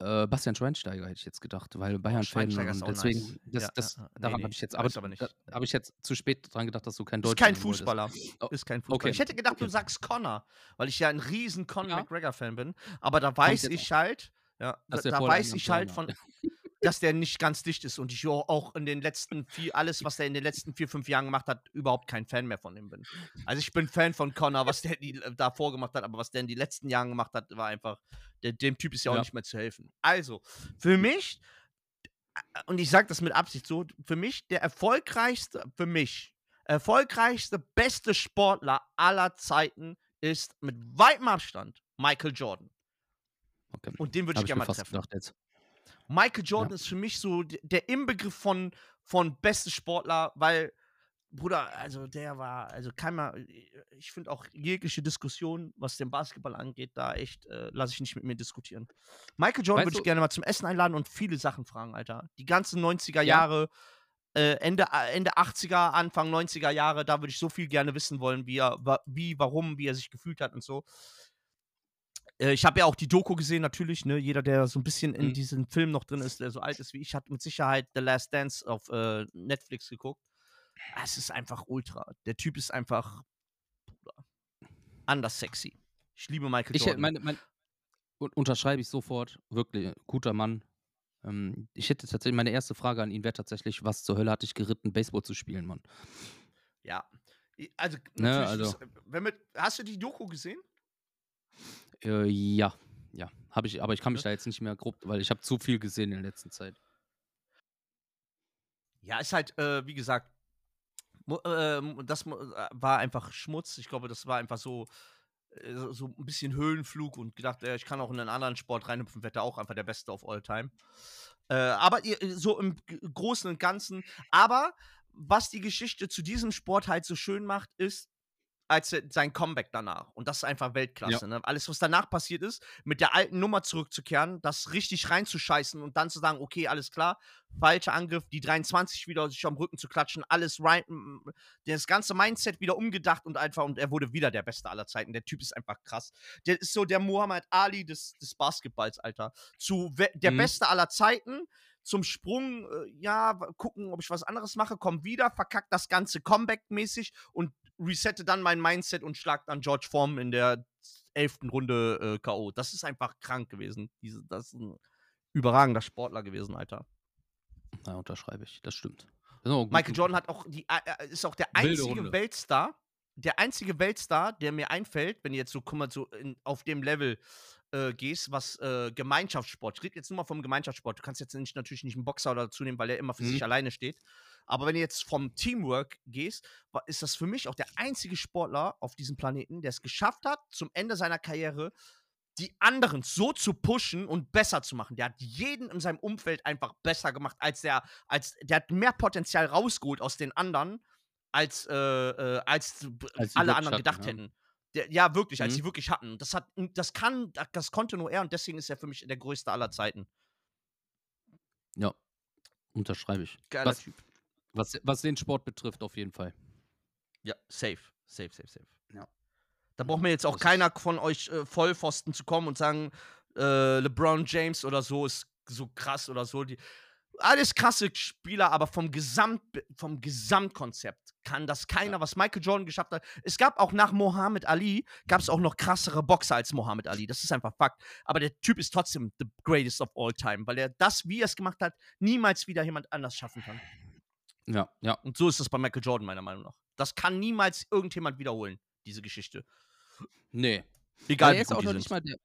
Äh, Bastian Schweinsteiger hätte ich jetzt gedacht, weil Bayern-Fan ist und deswegen, nice. das, Ja, das, ja, daran nee, habe ich jetzt, aber, aber nicht. da habe ich jetzt zu spät dran gedacht, dass du kein Ist Deutscher kein nehmen wolltest. Fußballer. Oh, Ist kein Fußballer. okay. Ich hätte gedacht, du Okay. sagst Connor, weil ich ja ein riesen Conor. McGregor-Fan bin. Aber da weiß ich halt, ja, da, da weiß ich halt von, *laughs* dass der nicht ganz dicht ist und ich auch- in den letzten vier, alles, was der in den letzten vier, fünf Jahren gemacht hat, überhaupt kein Fan mehr von ihm bin. Also ich bin Fan von Connor, was der die, davor gemacht hat, aber was der in den letzten Jahren gemacht hat, war einfach, der, dem Typ ist ja auch Ja. nicht mehr zu helfen. Also, für mich, und ich sage das mit Absicht so, für mich der erfolgreichste, für mich, erfolgreichste, beste Sportler aller Zeiten ist mit weitem Abstand Michael Jordan. Okay. Und den würde ich gerne mal treffen. gedacht jetzt. Michael Jordan Ja. ist für mich so der Inbegriff von, von beste Sportler, weil, Bruder, also der war, also keiner, ich finde auch jegliche Diskussion, was den Basketball angeht, da echt, äh, lasse ich nicht mit mir diskutieren. Michael Jordan würde ich gerne mal zum Essen einladen und viele Sachen fragen, Alter. Die ganzen 90er Ja. Jahre, äh, Ende, äh, Ende 80er, Anfang 90er Jahre, da würde ich so viel gerne wissen wollen, wie er, wie, warum, wie er sich gefühlt hat und so. Äh, Ich habe ja auch die Doku gesehen, natürlich. Ne? Jeder, der so ein bisschen in Mhm. diesem Film noch drin ist, der so alt ist wie ich, hat mit Sicherheit The Last Dance auf äh, Netflix geguckt. Es ist einfach ultra. Der Typ ist einfach Bruder, anders sexy. Ich liebe Michael Ich, Jordan. mein, un- unterschreibe ich sofort. Wirklich, guter Mann. Ähm, ich hätte tatsächlich, meine erste Frage an ihn wäre tatsächlich, was zur Hölle hat dich geritten, Baseball zu spielen, Mann? ja. Also, Ne, also- ist- wenn wir, hast du die Doku gesehen? Äh, ja, ja. Habe ich, aber ich kann mich da jetzt nicht mehr grob, weil ich habe zu viel gesehen in der letzten Zeit. Ja, ist halt, äh, wie gesagt, ähm, das äh, war einfach Schmutz. Ich glaube, das war einfach so, äh, so- ein bisschen Höhenflug und gedacht, äh, ich kann auch in einen anderen Sport reinhüpfen, werde auch einfach der Beste of all time. Äh, aber so im Großen und Ganzen. Aber was die Geschichte zu diesem Sport halt so schön macht, ist, als sein Comeback danach. Und das ist einfach Weltklasse. Ne? Alles, was danach passiert ist, mit der alten Nummer zurückzukehren, das richtig reinzuscheißen und dann zu sagen, okay, alles klar, falscher Angriff, die 23 wieder sich am Rücken zu klatschen, alles rein, das ganze Mindset wieder umgedacht und einfach, und er wurde wieder der Beste aller Zeiten. Der Typ ist einfach krass. Der ist so der Muhammad Ali des, des Basketballs, Alter. Zu der Mhm. Beste aller Zeiten. Zum Sprung, äh, ja, gucken, ob ich was anderes mache, komm wieder, verkackt das Ganze Comeback-mäßig und resette dann mein Mindset und schlag dann George Foreman in der elften Runde äh, K.O. Das ist einfach krank gewesen. Diese, das ist ein überragender Sportler gewesen, Alter. Ja, unterschreibe ich. Das stimmt. Michael Jordan hat auch die, äh, äh, ist auch der einzige. Weltstar, der einzige Weltstar, der mir einfällt, wenn jetzt so, guck mal, so in, auf dem Level äh, gehst, was äh, Gemeinschaftssport. Ich rede jetzt nur mal vom Gemeinschaftssport. Du kannst jetzt nicht, natürlich nicht einen Boxer dazu nehmen, weil er immer für Mhm. sich alleine steht. Aber wenn du jetzt vom Teamwork gehst, ist das für mich auch der einzige Sportler auf diesem Planeten, der es geschafft hat, zum Ende seiner Karriere die anderen so zu pushen und besser zu machen. Der hat jeden in seinem Umfeld einfach besser gemacht, als der, als der hat mehr Potenzial rausgeholt aus den anderen, als, äh, äh, als, Als alle anderen gedacht ja. hätten. Der, ja, wirklich, als Mhm. sie wirklich hatten. Das hat, das kann, das konnte nur er und deswegen ist er für mich der größte aller Zeiten. Ja, unterschreibe ich. Geiler Was, Typ. was, was den Sport betrifft, auf jeden Fall. Ja, safe, safe, safe, safe. Ja. Da braucht mir jetzt auch Das keiner von euch äh, Vollpfosten zu kommen und sagen, äh, LeBron James oder so ist so krass oder so. Die, alles krasse Spieler, aber vom, Gesamt, vom Gesamtkonzept kann das keiner, was Michael Jordan geschafft hat. Es gab auch nach Mohammed Ali, gab es auch noch krassere Boxer als Mohammed Ali. Das ist einfach Fakt. Aber der Typ ist trotzdem the greatest of all time, weil er das, wie er es gemacht hat, niemals wieder jemand anders schaffen kann. Ja, ja. Und so ist es bei Michael Jordan, meiner Meinung nach. Das kann niemals irgendjemand wiederholen, diese Geschichte. Nee. Egal, er ist auch noch nicht mal der.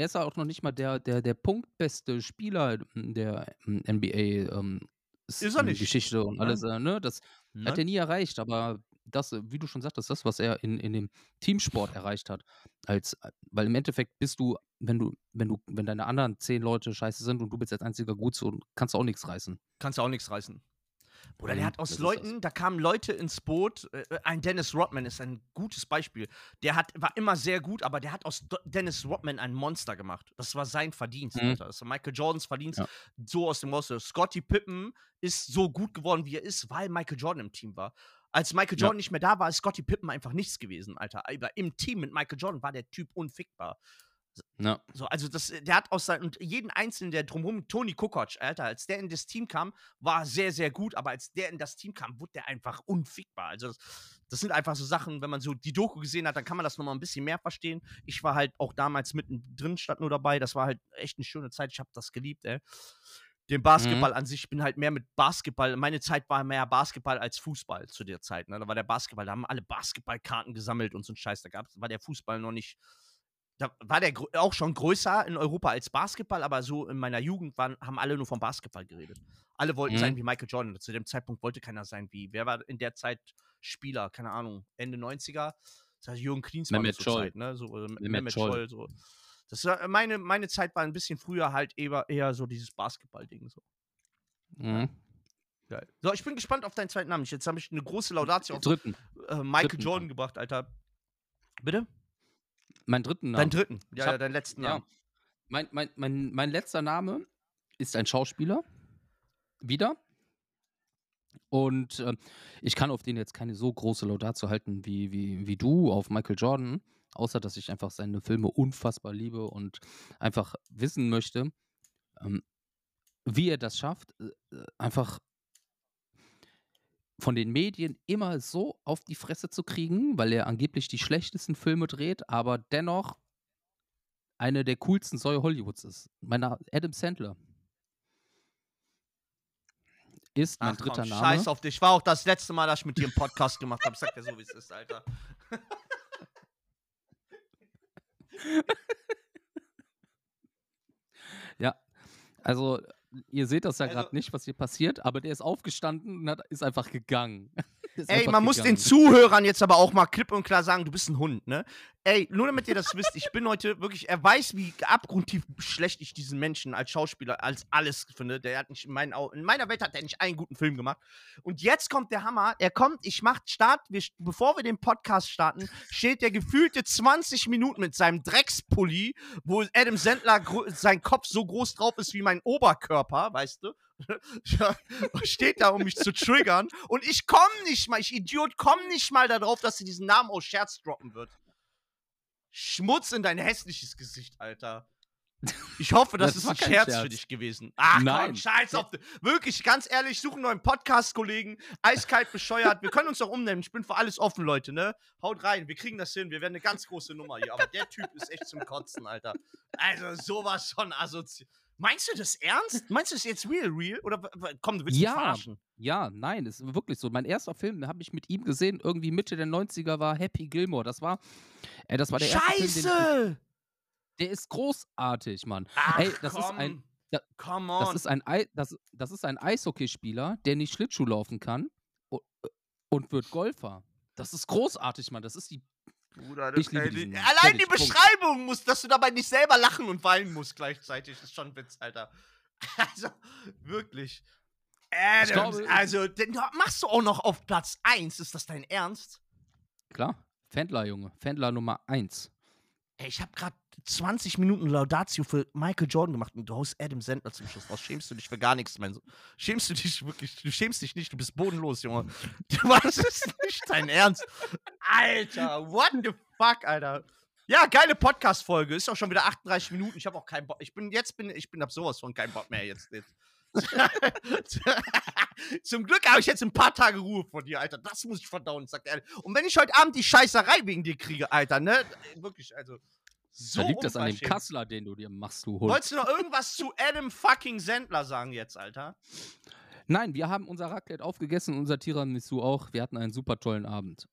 Er ist auch noch nicht mal der, der, der punktbeste Spieler der NBA ähm, Ist er ähm, nicht. Geschichte und Nein. alles. Äh, ne? Das Ne? hat er nie erreicht, aber das, wie du schon sagtest, das, was er in, in dem Teamsport erreicht hat, als, weil im Endeffekt bist du, wenn du, wenn du, wenn deine anderen zehn Leute scheiße sind und du bist als einziger gut, so kannst du auch nichts reißen. Kannst du auch nichts reißen. Oder der Mhm, hat aus Leuten, da kamen Leute ins Boot. Äh, ein Dennis Rodman ist ein gutes Beispiel. Der hat, war immer sehr gut, aber der hat aus Dennis Rodman ein Monster gemacht. Das war sein Verdienst, Mhm. Alter. Das war Michael Jordans Verdienst. Ja. So aus dem Monster. Scotty Pippen ist so gut geworden, wie er ist, weil Michael Jordan im Team war. Als Michael Ja. Jordan nicht mehr da war, ist Scotty Pippen einfach nichts gewesen, Alter. Aber im Team mit Michael Jordan war der Typ unfickbar. Ja. So, also das, der hat aus seinem, und jeden Einzelnen, der drumherum, Tony Kukoc, Alter, als der in das Team kam, war sehr, sehr gut, aber als der in das Team kam, wurde der einfach unfickbar. Also das, das sind einfach so Sachen, wenn man so die Doku gesehen hat, dann kann man das nochmal ein bisschen mehr verstehen. Ich war halt auch damals mittendrin, stand nur dabei, das war halt echt eine schöne Zeit, ich habe das geliebt, ey. Den Basketball an sich, ich bin halt mehr mit Basketball, meine Zeit war mehr Basketball als Fußball zu der Zeit, ne? Da war der Basketball, da haben alle Basketballkarten gesammelt und so ein Scheiß, da gab's, war der Fußball noch nicht, da war der auch schon größer in Europa als Basketball, aber so in meiner Jugend waren, haben alle nur vom Basketball geredet. Alle wollten Mhm. sein wie Michael Jordan. Zu dem Zeitpunkt wollte keiner sein wie. Wer war in der Zeit Spieler? Keine Ahnung. Ende 90er. Das heißt, Jürgen Klinsmann Mehmet zur. Zeit, ne? So, äh, Mehmet Mehmet Scholl. So. Das war, meine, meine Zeit war ein bisschen früher halt eher, eher so dieses Basketball-Ding. So. Mhm. Geil. So, ich bin gespannt auf deinen zweiten Namen. Jetzt habe ich eine große Laudatio auf Dritten. äh, Michael dritten Jordan gebracht, Alter. Bitte? Mein dritten Namen. Deinen dritten. Ja, hab- ja, deinen letzten Ja. Namen. Mein, mein, mein, mein letzter Name ist ein Schauspieler. Wieder. Und äh, ich kann auf den jetzt keine so große Laudatio halten wie, wie, wie du auf Michael Jordan, außer dass ich einfach seine Filme unfassbar liebe und einfach wissen möchte, ähm, wie er das schafft, äh, einfach von den Medien immer so auf die Fresse zu kriegen, weil er angeblich die schlechtesten Filme dreht, aber dennoch eine der coolsten Säue Hollywoods ist. Meiner Adam Sandler. Ist mein Ach, dritter komm, Name. Scheiß auf dich. War auch das letzte Mal, dass ich mit dir einen Podcast gemacht habe. Sag dir so, wie es ist, Alter. *laughs* Also, ihr seht das ja Also- gerade nicht, was hier passiert, aber der ist aufgestanden und hat, ist einfach gegangen. *laughs* Ist Ey, einfach man muss den gegangen. Zuhörern jetzt aber auch mal klipp und klar sagen, du bist ein Hund, ne? Ey, nur damit ihr das wisst, ich bin heute wirklich, er weiß, wie abgrundtief schlecht ich diesen Menschen als Schauspieler, als alles finde. Der hat nicht in, meinen in meiner Welt hat er nicht einen guten Film gemacht. Und jetzt kommt der Hammer. Er kommt, ich mach Start, wir, bevor wir den Podcast starten, steht der gefühlte 20 Minuten mit seinem Dreckspulli, wo Adam Sandler sein Kopf so groß drauf ist wie mein Oberkörper, weißt du? *laughs* Steht da, um mich zu triggern. Und ich komm nicht mal, ich Idiot, komm nicht mal darauf, dass sie diesen Namen aus Scherz droppen wird. Schmutz in dein hässliches Gesicht, Alter. *laughs* Ich hoffe, das, Das ist ein kein Scherz, für Scherz. dich gewesen. Ach komm, Nein. scheiß auf. Wirklich, ganz ehrlich, suche einen neuen Podcast-Kollegen. Eiskalt bescheuert. Wir können uns auch umnennen. Ich bin für alles offen, Leute, ne? Haut rein, wir kriegen das hin. Wir werden eine ganz große Nummer hier. Aber der Typ ist echt zum Kotzen, Alter. Also, sowas von assoziiert. Meinst du das ernst? Meinst du das jetzt real, real? Oder komm, du willst mich Ja. verarschen? Ja, nein, ist wirklich so. Mein erster Film, den habe ich mit ihm gesehen, irgendwie Mitte der 90er war Happy Gilmore. Das war, äh, das war der erste Film, ich, Scheiße! der ist großartig, Mann. Ach, Ey, das ist komm. ein- da- Come on. Das ist ein, Ei, das, das ist ein Eishockeyspieler, der nicht Schlittschuh laufen kann und, und wird Golfer. Das ist großartig, Mann. Das ist die. Bruder, liebe ey, die-. Allein die Fertig, Punkt. Beschreibung muss, dass du dabei nicht selber lachen und weinen musst gleichzeitig, ist schon Witz, Alter. *laughs* Also, wirklich. Adams, glaube- also, den machst du auch noch auf Platz 1, ist das dein Ernst? Klar, Fendler, Junge. Fendler Nummer 1. Ey, ich habe gerade 20 Minuten Laudatio für Michael Jordan gemacht und du haust Adam Sandler zum Schluss raus. Schämst du dich für gar nichts, mein Sohn? Schämst du dich wirklich? Du schämst dich nicht, du bist bodenlos, Junge. *laughs* Du weißt es nicht dein Ernst. Alter, what the fuck, Alter. Ja, geile Podcast-Folge. Ist auch schon wieder 38 Minuten. Ich habe auch keinen Bock. Ich bin jetzt bin ich bin ab sowas von keinen Bock mehr jetzt. jetzt. *laughs* Zum Glück habe ich jetzt ein paar Tage Ruhe von dir, Alter. Das muss ich verdauen, sagt er. Und wenn ich heute Abend die Scheißerei wegen dir kriege, Alter, ne? Wirklich, also. So da liegt das an dem. Kassler, den du dir machst, du Hund. Wolltest du noch irgendwas zu Adam fucking Sandler sagen jetzt, Alter? Nein, wir haben unser Raclette aufgegessen, unser Tiramisu auch. Wir hatten einen super tollen Abend.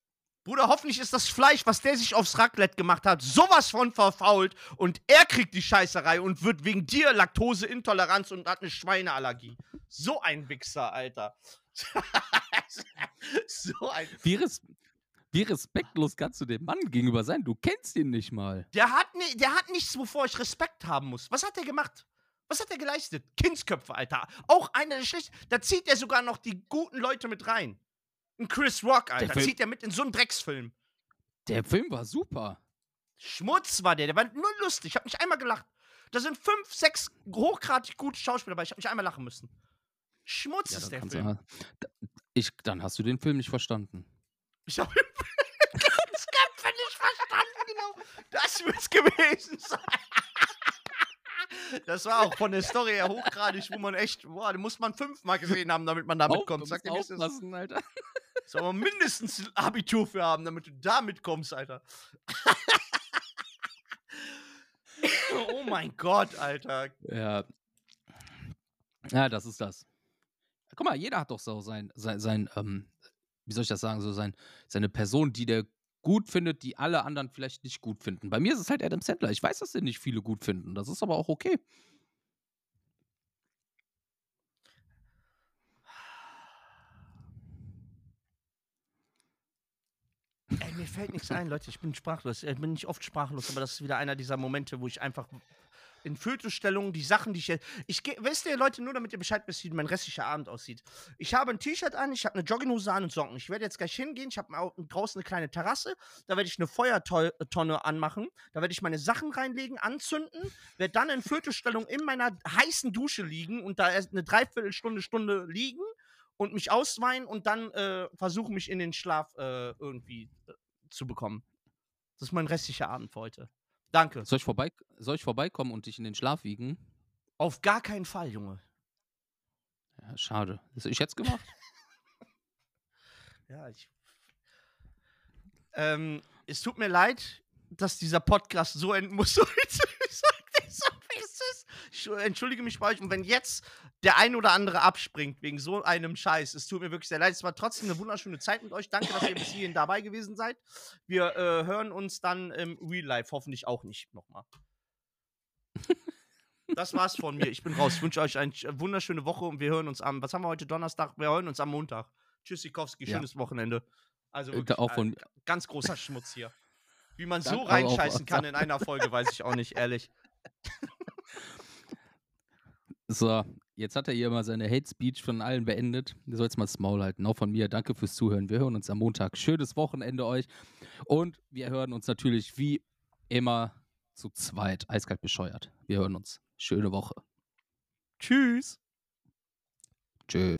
Bruder, hoffentlich ist das Fleisch, was der sich aufs Raclette gemacht hat, sowas von verfault und er kriegt die Scheißerei und wird wegen dir Laktoseintoleranz und hat eine Schweineallergie. So ein Wichser, Alter. *laughs* so ein. Wie, res wie respektlos kannst du dem Mann gegenüber sein? Du kennst ihn nicht mal. Der hat, ni der hat nichts, wovor ich Respekt haben muss. Was hat der gemacht? Was hat er geleistet? Kindsköpfe, Alter. Auch einer der schlechten. Da zieht er sogar noch die guten Leute mit rein. Ein Chris Rock, Alter. Film- Zieht er mit in so einen Drecksfilm. Der Film war super. Schmutz war der. Der war nur lustig. Ich habe nicht einmal gelacht. Da sind fünf, sechs hochgradig gute Schauspieler dabei. Ich habe nicht einmal lachen müssen. Schmutz Ja, ist der du- Film. Da- Ich, dann hast du den Film nicht verstanden. Ich habe *laughs* ganz Köpfe nicht verstanden, genau. Das wird's gewesen sein. Das war auch von der Story her hochgradig, wo man echt, boah, den muss man fünfmal gesehen haben, damit man da Auf- mitkommt. du Sag dir, Alter. Soll man mindestens ein Abitur für haben, damit du da mitkommst, Alter. *laughs* oh mein Gott, Alter. Ja. Ja, das ist das. Guck mal, jeder hat doch so sein, sein, sein ähm, wie soll ich das sagen, so sein, seine Person, die der gut findet, die alle anderen vielleicht nicht gut finden. Bei mir ist es halt Adam Sandler. Ich weiß, dass den nicht viele gut finden. Das ist aber auch okay. Mir fällt nichts ein, Leute. Ich bin sprachlos. Ich bin nicht oft sprachlos, aber das ist wieder einer dieser Momente, wo ich einfach in Fötusstellung die Sachen, die ich jetzt. Ich geh, wisst ihr, Leute, nur damit ihr Bescheid wisst, wie mein restlicher Abend aussieht. Ich habe ein T-Shirt an, ich habe eine Jogginghose an und Socken. Ich werde jetzt gleich hingehen. Ich habe draußen eine kleine Terrasse. Da werde ich eine Feuertonne anmachen. Da werde ich meine Sachen reinlegen, anzünden. Werde dann in Fötusstellung in meiner heißen Dusche liegen und da erst eine Dreiviertelstunde, Stunde liegen und mich ausweinen und dann äh, versuchen, mich in den Schlaf äh, irgendwie äh, zu bekommen. Das ist mein restlicher Abend für heute. Danke. Soll ich, vorbei, soll ich vorbeikommen und dich in den Schlaf wiegen? Auf gar keinen Fall, Junge. Ja, schade. Das hätte ich jetzt gemacht. *laughs* ja, ich. Ähm, es tut mir leid, dass dieser Podcast so enden muss. *laughs* Ich entschuldige mich bei euch. Und wenn jetzt der ein oder andere abspringt wegen so einem Scheiß, es tut mir wirklich sehr leid. Es war trotzdem eine wunderschöne Zeit mit euch. Danke, dass ihr bis hierhin dabei gewesen seid. Wir äh, hören uns dann im Real Life hoffentlich auch nicht nochmal. Das war's von mir. Ich bin raus. Ich wünsche euch eine wunderschöne Woche und wir hören uns am, was haben wir heute, Donnerstag? Wir hören uns am Montag. Tschüssikowski, schönes ja. Wochenende. Also äh, wirklich, auch von äh, ganz großer Schmutz hier. Wie man so reinscheißen kann in einer Folge, weiß ich auch nicht, ehrlich. *laughs* So, jetzt hat er hier mal seine Hate Speech von allen beendet. Du sollst mal das Maul halten. Auch von mir. Danke fürs Zuhören. Wir hören uns am Montag. Schönes Wochenende euch. Und wir hören uns natürlich wie immer zu zweit. Eiskalt bescheuert. Wir hören uns. Schöne Woche. Tschüss. Tschüss.